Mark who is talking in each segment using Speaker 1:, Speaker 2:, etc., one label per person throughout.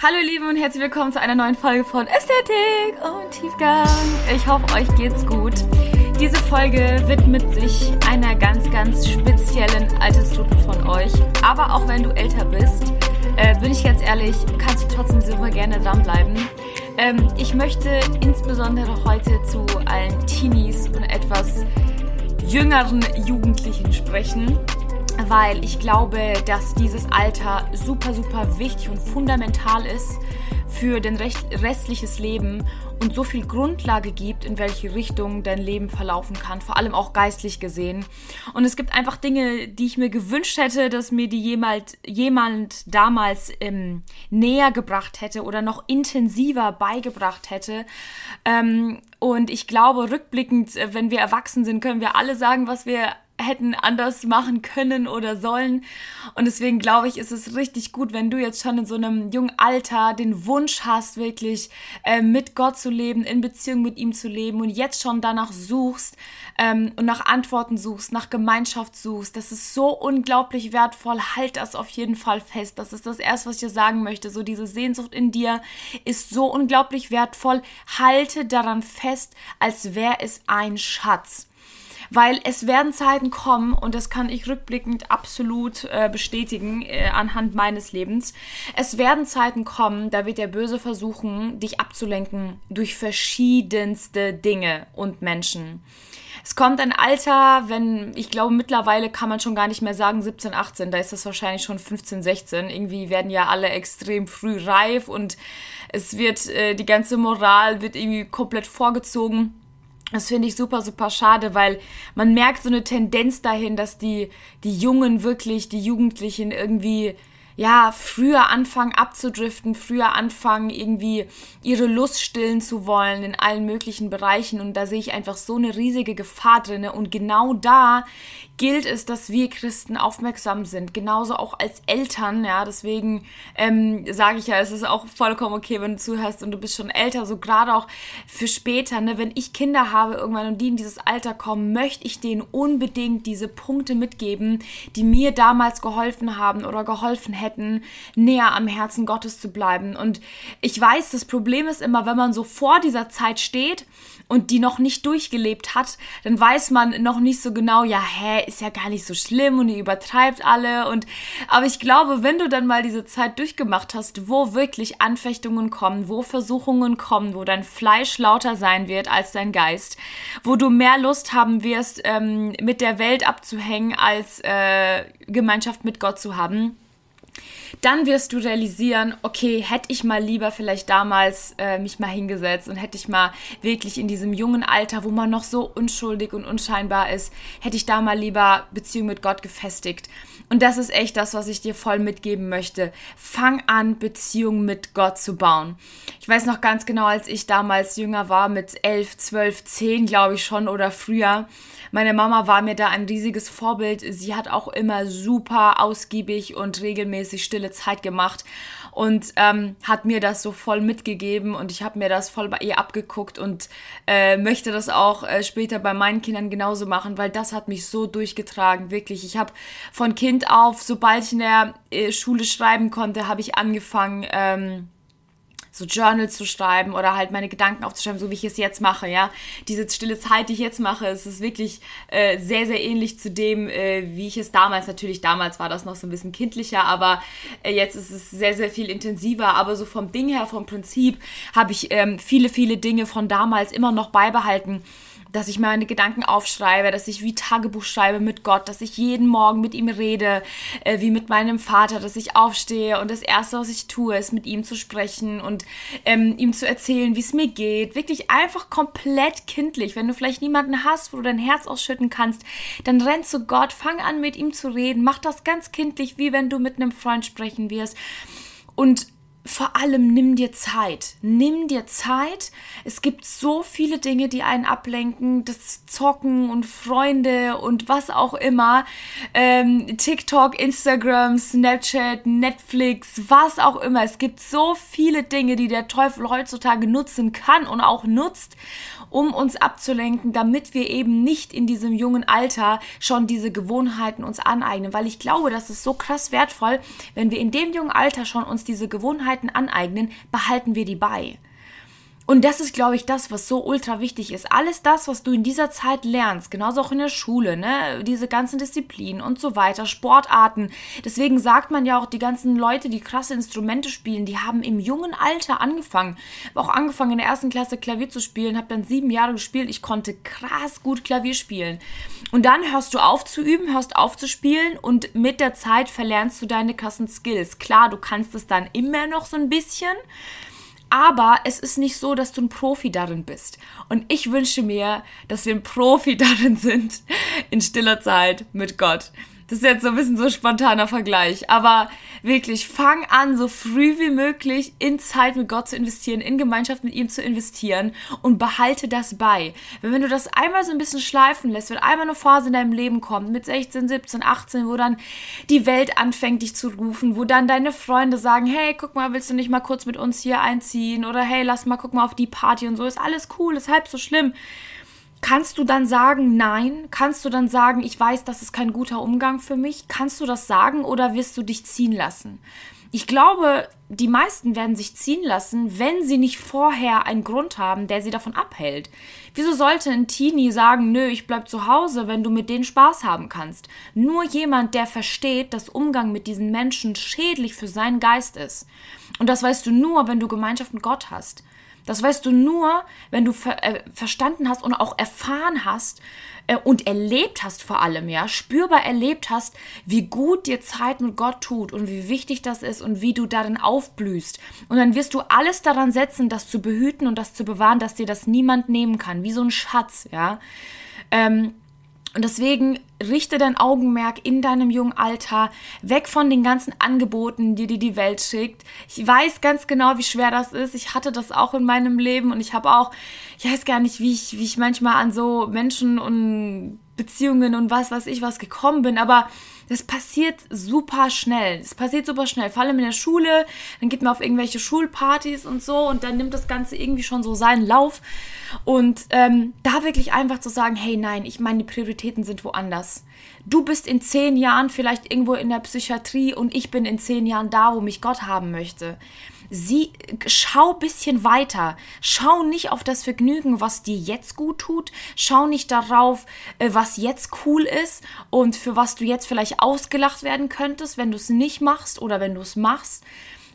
Speaker 1: Hallo ihr Lieben und herzlich willkommen zu einer neuen Folge von Ästhetik und Tiefgang. Ich hoffe, euch geht's gut. Diese Folge widmet sich einer ganz, ganz speziellen Altersgruppe von euch. Aber auch wenn du älter bist, äh, bin ich ganz ehrlich, kannst du trotzdem super gerne dranbleiben. Ähm, ich möchte insbesondere heute zu allen Teenies und etwas jüngeren Jugendlichen sprechen weil ich glaube, dass dieses Alter super, super wichtig und fundamental ist für dein restliches Leben und so viel Grundlage gibt, in welche Richtung dein Leben verlaufen kann, vor allem auch geistlich gesehen. Und es gibt einfach Dinge, die ich mir gewünscht hätte, dass mir die jemand, jemand damals ähm, näher gebracht hätte oder noch intensiver beigebracht hätte. Ähm, und ich glaube, rückblickend, äh, wenn wir erwachsen sind, können wir alle sagen, was wir hätten anders machen können oder sollen. Und deswegen glaube ich, ist es richtig gut, wenn du jetzt schon in so einem jungen Alter den Wunsch hast, wirklich äh, mit Gott zu leben, in Beziehung mit ihm zu leben und jetzt schon danach suchst ähm, und nach Antworten suchst, nach Gemeinschaft suchst. Das ist so unglaublich wertvoll. Halt das auf jeden Fall fest. Das ist das Erste, was ich dir sagen möchte. So diese Sehnsucht in dir ist so unglaublich wertvoll. Halte daran fest, als wäre es ein Schatz weil es werden Zeiten kommen und das kann ich rückblickend absolut äh, bestätigen äh, anhand meines Lebens. Es werden Zeiten kommen, da wird der Böse versuchen, dich abzulenken durch verschiedenste Dinge und Menschen. Es kommt ein Alter, wenn, ich glaube, mittlerweile kann man schon gar nicht mehr sagen 17, 18, da ist das wahrscheinlich schon 15, 16. Irgendwie werden ja alle extrem früh reif und es wird, äh, die ganze Moral wird irgendwie komplett vorgezogen. Das finde ich super, super schade, weil man merkt so eine Tendenz dahin, dass die, die Jungen wirklich, die Jugendlichen irgendwie ja, früher anfangen abzudriften, früher anfangen irgendwie ihre Lust stillen zu wollen in allen möglichen Bereichen. Und da sehe ich einfach so eine riesige Gefahr drinne. Und genau da gilt es, dass wir Christen aufmerksam sind, genauso auch als Eltern, ja, deswegen ähm, sage ich ja, es ist auch vollkommen okay, wenn du zuhörst und du bist schon älter, so gerade auch für später, ne, wenn ich Kinder habe irgendwann und die in dieses Alter kommen, möchte ich denen unbedingt diese Punkte mitgeben, die mir damals geholfen haben oder geholfen hätten näher am Herzen Gottes zu bleiben. Und ich weiß, das Problem ist immer, wenn man so vor dieser Zeit steht und die noch nicht durchgelebt hat, dann weiß man noch nicht so genau, ja, hä, ist ja gar nicht so schlimm und ihr übertreibt alle. Und aber ich glaube, wenn du dann mal diese Zeit durchgemacht hast, wo wirklich Anfechtungen kommen, wo Versuchungen kommen, wo dein Fleisch lauter sein wird als dein Geist, wo du mehr Lust haben wirst, ähm, mit der Welt abzuhängen, als äh, Gemeinschaft mit Gott zu haben, dann wirst du realisieren, okay, hätte ich mal lieber vielleicht damals äh, mich mal hingesetzt und hätte ich mal wirklich in diesem jungen Alter, wo man noch so unschuldig und unscheinbar ist, hätte ich da mal lieber Beziehung mit Gott gefestigt. Und das ist echt das, was ich dir voll mitgeben möchte. Fang an, Beziehung mit Gott zu bauen. Ich weiß noch ganz genau, als ich damals jünger war, mit elf, zwölf, zehn, glaube ich schon oder früher, meine Mama war mir da ein riesiges Vorbild. Sie hat auch immer super ausgiebig und regelmäßig stille Zeit gemacht und ähm, hat mir das so voll mitgegeben und ich habe mir das voll bei ihr abgeguckt und äh, möchte das auch äh, später bei meinen Kindern genauso machen, weil das hat mich so durchgetragen, wirklich. Ich habe von Kind auf, sobald ich in der äh, Schule schreiben konnte, habe ich angefangen, ähm, so Journals zu schreiben oder halt meine Gedanken aufzuschreiben, so wie ich es jetzt mache, ja. Diese stille Zeit, die ich jetzt mache, es ist wirklich äh, sehr, sehr ähnlich zu dem, äh, wie ich es damals, natürlich damals war das noch so ein bisschen kindlicher, aber äh, jetzt ist es sehr, sehr viel intensiver, aber so vom Ding her, vom Prinzip, habe ich ähm, viele, viele Dinge von damals immer noch beibehalten dass ich meine Gedanken aufschreibe, dass ich wie Tagebuch schreibe mit Gott, dass ich jeden Morgen mit ihm rede, äh, wie mit meinem Vater, dass ich aufstehe und das Erste, was ich tue, ist mit ihm zu sprechen und ähm, ihm zu erzählen, wie es mir geht. Wirklich einfach komplett kindlich. Wenn du vielleicht niemanden hast, wo du dein Herz ausschütten kannst, dann renn zu Gott, fang an mit ihm zu reden, mach das ganz kindlich, wie wenn du mit einem Freund sprechen wirst. Und vor allem nimm dir Zeit. Nimm dir Zeit. Es gibt so viele Dinge, die einen ablenken. Das Zocken und Freunde und was auch immer. Ähm, TikTok, Instagram, Snapchat, Netflix, was auch immer. Es gibt so viele Dinge, die der Teufel heutzutage nutzen kann und auch nutzt, um uns abzulenken, damit wir eben nicht in diesem jungen Alter schon diese Gewohnheiten uns aneignen. Weil ich glaube, das ist so krass wertvoll, wenn wir in dem jungen Alter schon uns diese Gewohnheiten Fähigkeiten aneignen, behalten wir die bei. Und das ist, glaube ich, das, was so ultra wichtig ist. Alles das, was du in dieser Zeit lernst, genauso auch in der Schule, ne, diese ganzen Disziplinen und so weiter, Sportarten. Deswegen sagt man ja auch, die ganzen Leute, die krasse Instrumente spielen, die haben im jungen Alter angefangen. Habe auch angefangen in der ersten Klasse Klavier zu spielen, habe dann sieben Jahre gespielt. Ich konnte krass gut Klavier spielen. Und dann hörst du auf zu üben, hörst auf zu spielen und mit der Zeit verlernst du deine krassen Skills. Klar, du kannst es dann immer noch so ein bisschen. Aber es ist nicht so, dass du ein Profi darin bist. Und ich wünsche mir, dass wir ein Profi darin sind, in stiller Zeit mit Gott. Das ist jetzt so ein bisschen so ein spontaner Vergleich. Aber wirklich, fang an, so früh wie möglich in Zeit mit Gott zu investieren, in Gemeinschaft mit ihm zu investieren und behalte das bei. Weil wenn du das einmal so ein bisschen schleifen lässt, wenn einmal eine Phase in deinem Leben kommt, mit 16, 17, 18, wo dann die Welt anfängt, dich zu rufen, wo dann deine Freunde sagen, hey, guck mal, willst du nicht mal kurz mit uns hier einziehen? Oder hey, lass mal, guck mal auf die Party und so, ist alles cool, ist halb so schlimm Kannst du dann sagen, nein? Kannst du dann sagen, ich weiß, das ist kein guter Umgang für mich? Kannst du das sagen oder wirst du dich ziehen lassen? Ich glaube, die meisten werden sich ziehen lassen, wenn sie nicht vorher einen Grund haben, der sie davon abhält. Wieso sollte ein Teenie sagen, nö, ich bleib zu Hause, wenn du mit denen Spaß haben kannst? Nur jemand, der versteht, dass Umgang mit diesen Menschen schädlich für seinen Geist ist. Und das weißt du nur, wenn du Gemeinschaft mit Gott hast. Das weißt du nur, wenn du ver äh, verstanden hast und auch erfahren hast äh, und erlebt hast vor allem, ja, spürbar erlebt hast, wie gut dir Zeit mit Gott tut und wie wichtig das ist und wie du darin aufblühst. Und dann wirst du alles daran setzen, das zu behüten und das zu bewahren, dass dir das niemand nehmen kann, wie so ein Schatz, ja. Ähm, und deswegen richte dein Augenmerk in deinem jungen Alter weg von den ganzen Angeboten, die dir die Welt schickt. Ich weiß ganz genau, wie schwer das ist. Ich hatte das auch in meinem Leben und ich habe auch, ich weiß gar nicht, wie ich, wie ich manchmal an so Menschen und Beziehungen und was weiß ich was gekommen bin, aber das passiert super schnell. Das passiert super schnell. Vor allem in der Schule, dann geht man auf irgendwelche Schulpartys und so und dann nimmt das Ganze irgendwie schon so seinen Lauf. Und ähm, da wirklich einfach zu sagen, hey nein, ich meine, die Prioritäten sind woanders. Du bist in zehn Jahren vielleicht irgendwo in der Psychiatrie und ich bin in zehn Jahren da, wo mich Gott haben möchte. Sie, schau bisschen weiter. Schau nicht auf das Vergnügen, was dir jetzt gut tut. Schau nicht darauf, äh, was jetzt cool ist und für was du jetzt vielleicht ausgelacht werden könntest, wenn du es nicht machst oder wenn du es machst.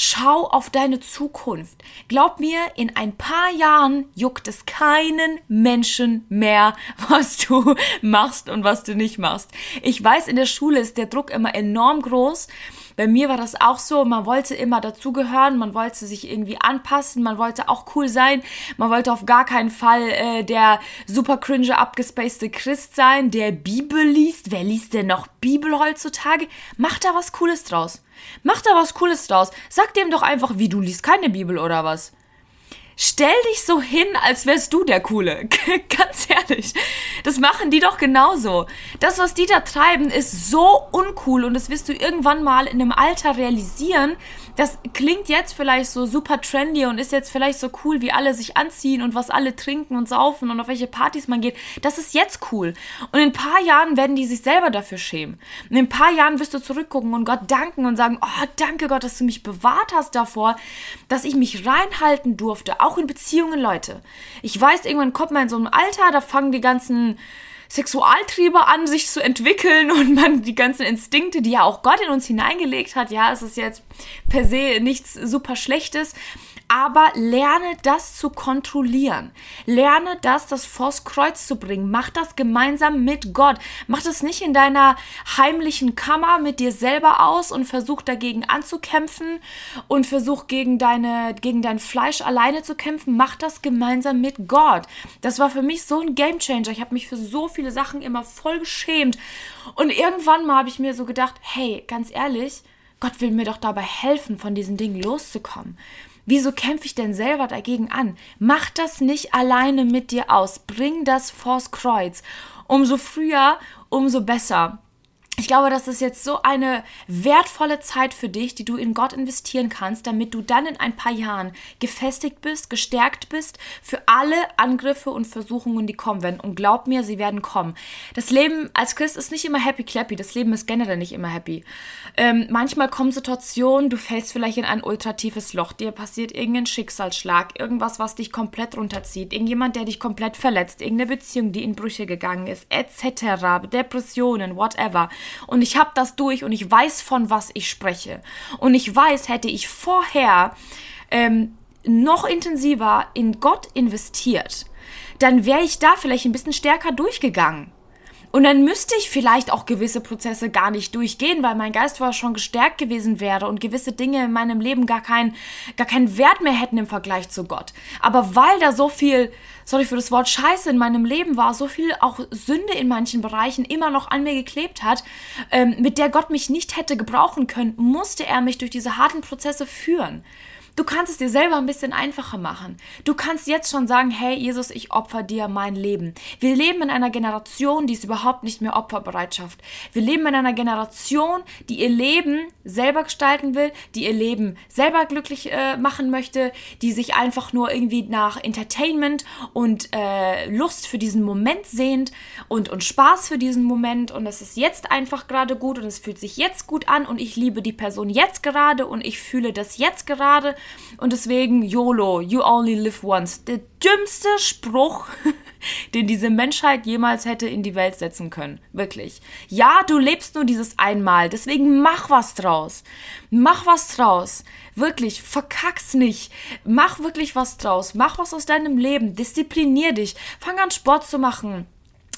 Speaker 1: Schau auf deine Zukunft. Glaub mir, in ein paar Jahren juckt es keinen Menschen mehr, was du machst und was du nicht machst. Ich weiß, in der Schule ist der Druck immer enorm groß bei mir war das auch so, man wollte immer dazugehören, man wollte sich irgendwie anpassen, man wollte auch cool sein, man wollte auf gar keinen Fall äh, der super cringe abgespacede Christ sein, der Bibel liest. Wer liest denn noch Bibel heutzutage? Mach da was Cooles draus. Mach da was Cooles draus. Sag dem doch einfach, wie du liest keine Bibel oder was. Stell dich so hin, als wärst du der Coole. Ganz ehrlich. Das machen die doch genauso. Das, was die da treiben, ist so uncool und das wirst du irgendwann mal in einem Alter realisieren, das klingt jetzt vielleicht so super trendy und ist jetzt vielleicht so cool, wie alle sich anziehen und was alle trinken und saufen und auf welche Partys man geht. Das ist jetzt cool. Und in ein paar Jahren werden die sich selber dafür schämen. Und in ein paar Jahren wirst du zurückgucken und Gott danken und sagen, oh, danke Gott, dass du mich bewahrt hast davor, dass ich mich reinhalten durfte. Auch in Beziehungen, Leute. Ich weiß, irgendwann kommt man in so einem Alter, da fangen die ganzen Sexualtriebe an, sich zu entwickeln und man die ganzen Instinkte, die ja auch Gott in uns hineingelegt hat, ja, es ist jetzt per se nichts super Schlechtes, aber lerne das zu kontrollieren. Lerne das, das vors Kreuz zu bringen. Mach das gemeinsam mit Gott. Mach das nicht in deiner heimlichen Kammer mit dir selber aus und versuch dagegen anzukämpfen und versuch gegen deine, gegen dein Fleisch alleine zu kämpfen. Mach das gemeinsam mit Gott. Das war für mich so ein Gamechanger. Ich habe mich für so viele Sachen immer voll geschämt. Und irgendwann mal habe ich mir so gedacht, hey, ganz ehrlich, Gott will mir doch dabei helfen, von diesen Dingen loszukommen. Wieso kämpfe ich denn selber dagegen an? Mach das nicht alleine mit dir aus. Bring das vors Kreuz. Umso früher, umso besser. Ich glaube, das ist jetzt so eine wertvolle Zeit für dich, die du in Gott investieren kannst, damit du dann in ein paar Jahren gefestigt bist, gestärkt bist für alle Angriffe und Versuchungen, die kommen werden. Und glaub mir, sie werden kommen. Das Leben als Christ ist nicht immer happy clappy. Das Leben ist generell nicht immer happy. Ähm, manchmal kommen Situationen, du fällst vielleicht in ein ultratiefes Loch, dir passiert irgendein Schicksalsschlag, irgendwas, was dich komplett runterzieht, irgendjemand, der dich komplett verletzt, irgendeine Beziehung, die in Brüche gegangen ist, etc., Depressionen, whatever. Und ich habe das durch und ich weiß, von was ich spreche. Und ich weiß, hätte ich vorher ähm, noch intensiver in Gott investiert, dann wäre ich da vielleicht ein bisschen stärker durchgegangen. Und dann müsste ich vielleicht auch gewisse Prozesse gar nicht durchgehen, weil mein Geist vorher schon gestärkt gewesen wäre und gewisse Dinge in meinem Leben gar, kein, gar keinen Wert mehr hätten im Vergleich zu Gott. Aber weil da so viel sorry für das Wort Scheiße in meinem Leben war, so viel auch Sünde in manchen Bereichen immer noch an mir geklebt hat, ähm, mit der Gott mich nicht hätte gebrauchen können, musste er mich durch diese harten Prozesse führen. Du kannst es dir selber ein bisschen einfacher machen. Du kannst jetzt schon sagen, hey Jesus, ich opfer dir mein Leben. Wir leben in einer Generation, die ist überhaupt nicht mehr Opferbereitschaft. Wir leben in einer Generation, die ihr Leben selber gestalten will, die ihr Leben selber glücklich äh, machen möchte, die sich einfach nur irgendwie nach Entertainment und äh, Lust für diesen Moment sehnt und, und Spaß für diesen Moment und es ist jetzt einfach gerade gut und es fühlt sich jetzt gut an und ich liebe die Person jetzt gerade und ich fühle das jetzt gerade und deswegen YOLO, you only live once. Der dümmste Spruch, den diese Menschheit jemals hätte in die Welt setzen können. Wirklich. Ja, du lebst nur dieses einmal. Deswegen mach was draus. Mach was draus. Wirklich, verkack's nicht. Mach wirklich was draus. Mach was aus deinem Leben. Disziplinier dich. Fang an, Sport zu machen.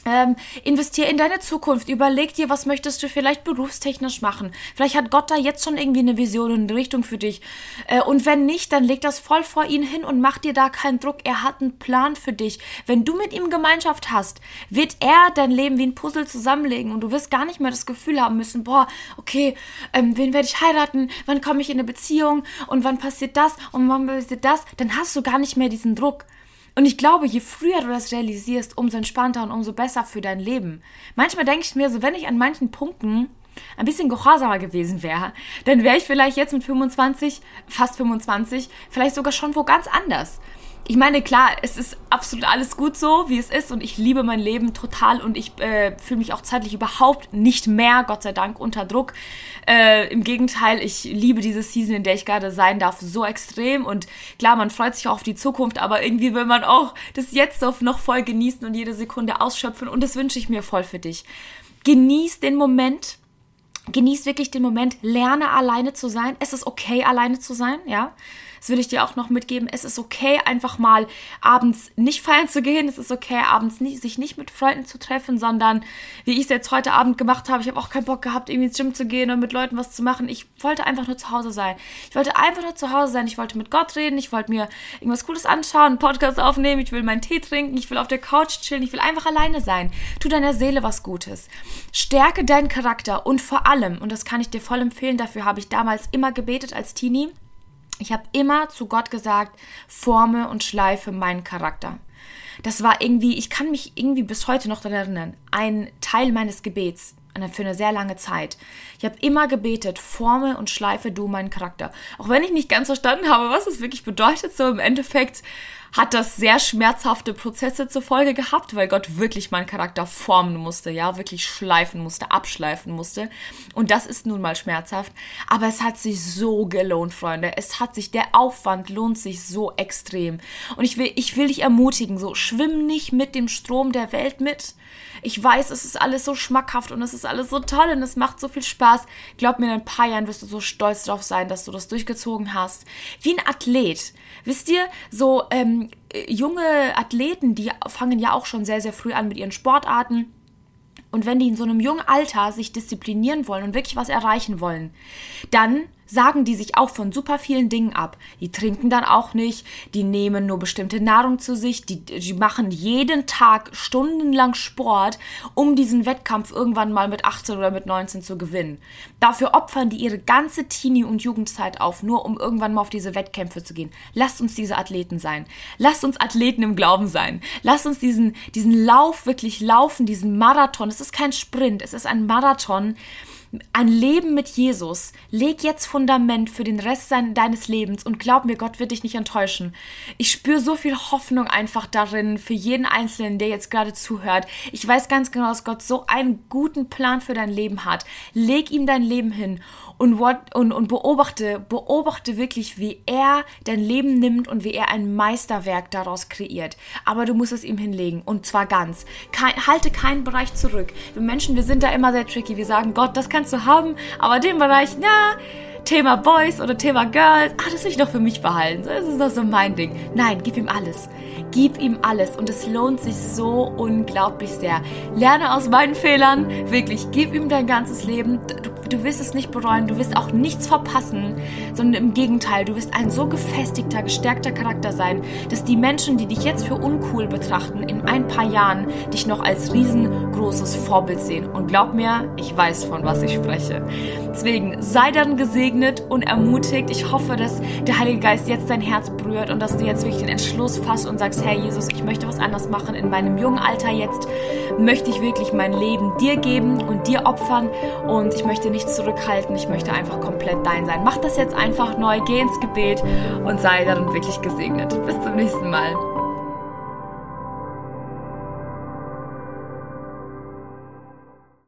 Speaker 1: Ähm, investier in deine Zukunft. Überleg dir, was möchtest du vielleicht berufstechnisch machen. Vielleicht hat Gott da jetzt schon irgendwie eine Vision und eine Richtung für dich. Äh, und wenn nicht, dann leg das voll vor ihn hin und mach dir da keinen Druck. Er hat einen Plan für dich. Wenn du mit ihm Gemeinschaft hast, wird er dein Leben wie ein Puzzle zusammenlegen und du wirst gar nicht mehr das Gefühl haben müssen, boah, okay, ähm, wen werde ich heiraten? Wann komme ich in eine Beziehung? Und wann passiert das? Und wann passiert das? Dann hast du gar nicht mehr diesen Druck. Und ich glaube, je früher du das realisierst, umso entspannter und umso besser für dein Leben. Manchmal denke ich mir so, wenn ich an manchen Punkten ein bisschen gehorsamer gewesen wäre, dann wäre ich vielleicht jetzt mit 25, fast 25, vielleicht sogar schon wo ganz anders ich meine, klar, es ist absolut alles gut so, wie es ist und ich liebe mein Leben total und ich äh, fühle mich auch zeitlich überhaupt nicht mehr, Gott sei Dank, unter Druck. Äh, Im Gegenteil, ich liebe diese Season, in der ich gerade sein darf, so extrem und klar, man freut sich auch auf die Zukunft, aber irgendwie will man auch das Jetzt noch voll genießen und jede Sekunde ausschöpfen und das wünsche ich mir voll für dich. Genieß den Moment, genieß wirklich den Moment, lerne alleine zu sein. Es ist okay, alleine zu sein, ja. Das will ich dir auch noch mitgeben. Es ist okay, einfach mal abends nicht feiern zu gehen. Es ist okay, abends nicht, sich nicht mit Freunden zu treffen, sondern wie ich es jetzt heute Abend gemacht habe. Ich habe auch keinen Bock gehabt, irgendwie ins Gym zu gehen und mit Leuten was zu machen. Ich wollte einfach nur zu Hause sein. Ich wollte einfach nur zu Hause sein. Ich wollte mit Gott reden. Ich wollte mir irgendwas Cooles anschauen, einen Podcast aufnehmen. Ich will meinen Tee trinken. Ich will auf der Couch chillen. Ich will einfach alleine sein. Tu deiner Seele was Gutes. Stärke deinen Charakter und vor allem, und das kann ich dir voll empfehlen, dafür habe ich damals immer gebetet als Teenie, ich habe immer zu Gott gesagt, forme und schleife meinen Charakter. Das war irgendwie, ich kann mich irgendwie bis heute noch daran erinnern, ein Teil meines Gebets für eine sehr lange Zeit. Ich habe immer gebetet, forme und schleife du meinen Charakter. Auch wenn ich nicht ganz verstanden habe, was es wirklich bedeutet, so im Endeffekt hat das sehr schmerzhafte Prozesse zur Folge gehabt, weil Gott wirklich meinen Charakter formen musste, ja, wirklich schleifen musste, abschleifen musste. Und das ist nun mal schmerzhaft. Aber es hat sich so gelohnt, Freunde. Es hat sich, der Aufwand lohnt sich so extrem. Und ich will, ich will dich ermutigen, so, schwimm nicht mit dem Strom der Welt mit. Ich weiß, es ist alles so schmackhaft und es ist alles so toll und es macht so viel Spaß. Glaub mir, in ein paar Jahren wirst du so stolz drauf sein, dass du das durchgezogen hast. Wie ein Athlet. Wisst ihr, so ähm, junge Athleten, die fangen ja auch schon sehr, sehr früh an mit ihren Sportarten. Und wenn die in so einem jungen Alter sich disziplinieren wollen und wirklich was erreichen wollen, dann sagen die sich auch von super vielen Dingen ab. Die trinken dann auch nicht, die nehmen nur bestimmte Nahrung zu sich, die, die machen jeden Tag stundenlang Sport, um diesen Wettkampf irgendwann mal mit 18 oder mit 19 zu gewinnen. Dafür opfern die ihre ganze Teenie- und Jugendzeit auf, nur um irgendwann mal auf diese Wettkämpfe zu gehen. Lasst uns diese Athleten sein. Lasst uns Athleten im Glauben sein. Lasst uns diesen, diesen Lauf wirklich laufen, diesen Marathon. Es ist kein Sprint, es ist ein Marathon ein Leben mit Jesus. Leg jetzt Fundament für den Rest deines Lebens und glaub mir, Gott wird dich nicht enttäuschen. Ich spüre so viel Hoffnung einfach darin für jeden Einzelnen, der jetzt gerade zuhört. Ich weiß ganz genau, dass Gott so einen guten Plan für dein Leben hat. Leg ihm dein Leben hin und, und, und beobachte, beobachte wirklich, wie er dein Leben nimmt und wie er ein Meisterwerk daraus kreiert. Aber du musst es ihm hinlegen und zwar ganz. Kein, halte keinen Bereich zurück. Wir Menschen, wir sind da immer sehr tricky. Wir sagen, Gott, das kannst du haben, aber den Bereich, na, Thema Boys oder Thema Girls, ah, das will ich doch für mich behalten. Das ist doch so mein Ding. Nein, gib ihm alles. Gib ihm alles und es lohnt sich so unglaublich sehr. Lerne aus meinen Fehlern, wirklich, gib ihm dein ganzes Leben. Du, du wirst es nicht bereuen, du wirst auch nichts verpassen, sondern im Gegenteil, du wirst ein so gefestigter, gestärkter Charakter sein, dass die Menschen, die dich jetzt für uncool betrachten, in ein paar Jahren dich noch als riesengroßes Vorbild sehen. Und glaub mir, ich weiß, von was ich spreche. Deswegen sei dann gesegnet und ermutigt. Ich hoffe, dass der Heilige Geist jetzt dein Herz berührt und dass du jetzt wirklich den Entschluss fasst und sagst, Herr Jesus, ich möchte was anders machen. In meinem jungen Alter jetzt möchte ich wirklich mein Leben dir geben und dir opfern und ich möchte nicht zurückhalten. Ich möchte einfach komplett dein sein. Mach das jetzt einfach neu, geh ins Gebet und sei darin wirklich gesegnet. Bis zum nächsten Mal.